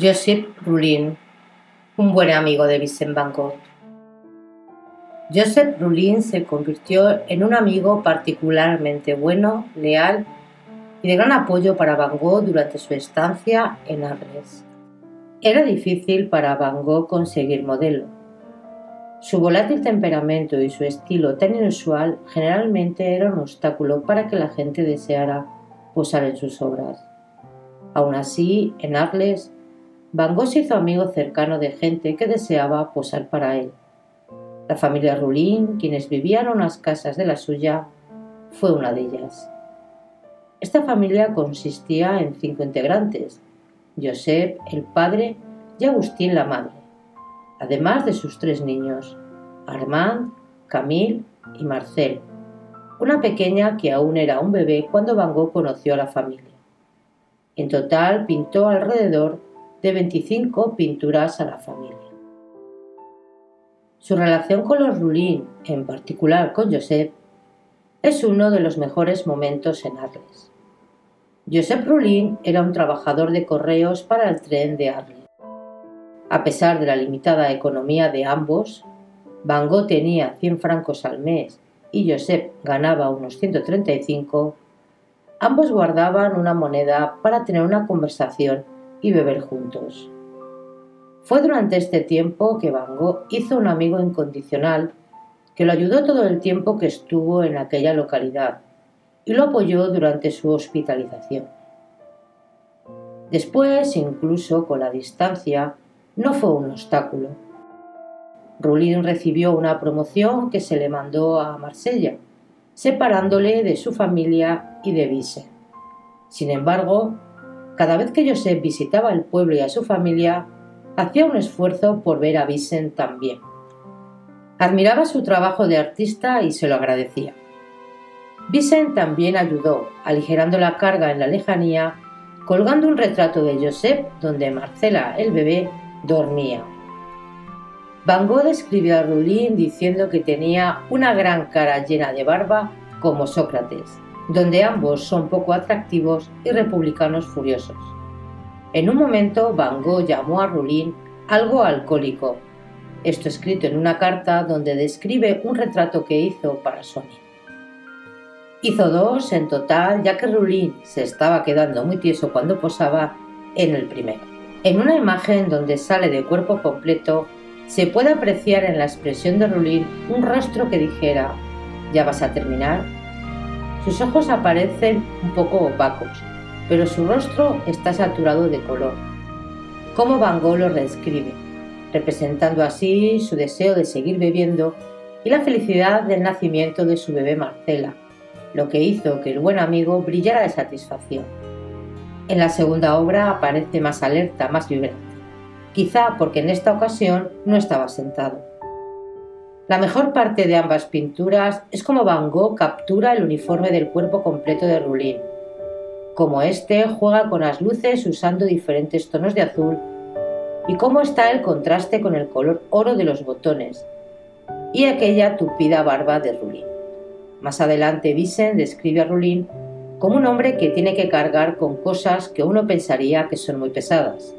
Joseph Rulin, un buen amigo de Vincent Van Gogh. Joseph Rulin se convirtió en un amigo particularmente bueno, leal y de gran apoyo para Van Gogh durante su estancia en Arles. Era difícil para Van Gogh conseguir modelo. Su volátil temperamento y su estilo tan inusual generalmente era un obstáculo para que la gente deseara posar en sus obras. Aún así, en Arles, Van Gogh se hizo amigo cercano de gente que deseaba posar para él. La familia Rulín, quienes vivían en unas casas de la suya, fue una de ellas. Esta familia consistía en cinco integrantes, Josep, el padre, y Agustín, la madre, además de sus tres niños, Armand, Camille y Marcel, una pequeña que aún era un bebé cuando Van Gogh conoció a la familia. En total pintó alrededor de 25 pinturas a la familia. Su relación con los Rulín, en particular con Josep, es uno de los mejores momentos en Arles. Josep Rulín era un trabajador de correos para el tren de Arles. A pesar de la limitada economía de ambos, Van Gogh tenía 100 francos al mes y Josep ganaba unos 135, ambos guardaban una moneda para tener una conversación y beber juntos. Fue durante este tiempo que Van Gogh hizo un amigo incondicional que lo ayudó todo el tiempo que estuvo en aquella localidad y lo apoyó durante su hospitalización. Después, incluso con la distancia, no fue un obstáculo. Rulín recibió una promoción que se le mandó a Marsella, separándole de su familia y de Vise. Sin embargo, cada vez que Josep visitaba el pueblo y a su familia, hacía un esfuerzo por ver a Vicent también. Admiraba su trabajo de artista y se lo agradecía. Vicent también ayudó, aligerando la carga en la lejanía, colgando un retrato de Josep donde Marcela, el bebé, dormía. Van Gogh describió a Rulín diciendo que tenía una gran cara llena de barba como Sócrates donde ambos son poco atractivos y republicanos furiosos. En un momento, Van Gogh llamó a Rulin algo alcohólico, esto escrito en una carta donde describe un retrato que hizo para Sony. Hizo dos en total, ya que Rulin se estaba quedando muy tieso cuando posaba en el primero. En una imagen donde sale de cuerpo completo, se puede apreciar en la expresión de Rulin un rostro que dijera, ¿ya vas a terminar? Sus ojos aparecen un poco opacos, pero su rostro está saturado de color. Como Van Gogh lo reescribe, representando así su deseo de seguir bebiendo y la felicidad del nacimiento de su bebé Marcela, lo que hizo que el buen amigo brillara de satisfacción. En la segunda obra aparece más alerta, más vibrante, quizá porque en esta ocasión no estaba sentado. La mejor parte de ambas pinturas es como Van Gogh captura el uniforme del cuerpo completo de Rulin, como éste juega con las luces usando diferentes tonos de azul y cómo está el contraste con el color oro de los botones y aquella tupida barba de Rulin. Más adelante Vincent describe a Rulin como un hombre que tiene que cargar con cosas que uno pensaría que son muy pesadas.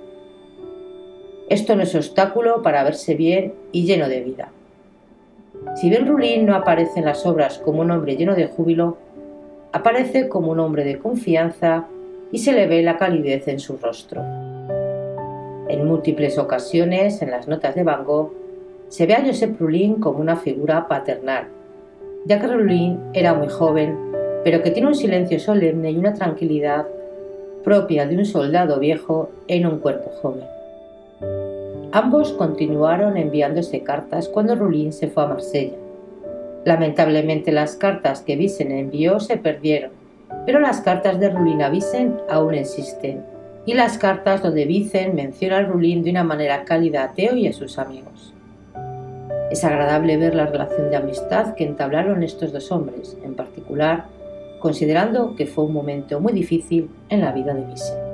Esto no es obstáculo para verse bien y lleno de vida. Si bien Rulín no aparece en las obras como un hombre lleno de júbilo, aparece como un hombre de confianza y se le ve la calidez en su rostro. En múltiples ocasiones, en las notas de Van Gogh, se ve a Josep Rulín como una figura paternal, ya que Rulín era muy joven, pero que tiene un silencio solemne y una tranquilidad propia de un soldado viejo en un cuerpo joven. Ambos continuaron enviándose cartas cuando Rulín se fue a Marsella. Lamentablemente las cartas que Vicen envió se perdieron, pero las cartas de Rulín a Vicen aún existen, y las cartas donde Vicen menciona a Rulín de una manera cálida a Teo y a sus amigos. Es agradable ver la relación de amistad que entablaron estos dos hombres, en particular considerando que fue un momento muy difícil en la vida de Vicen.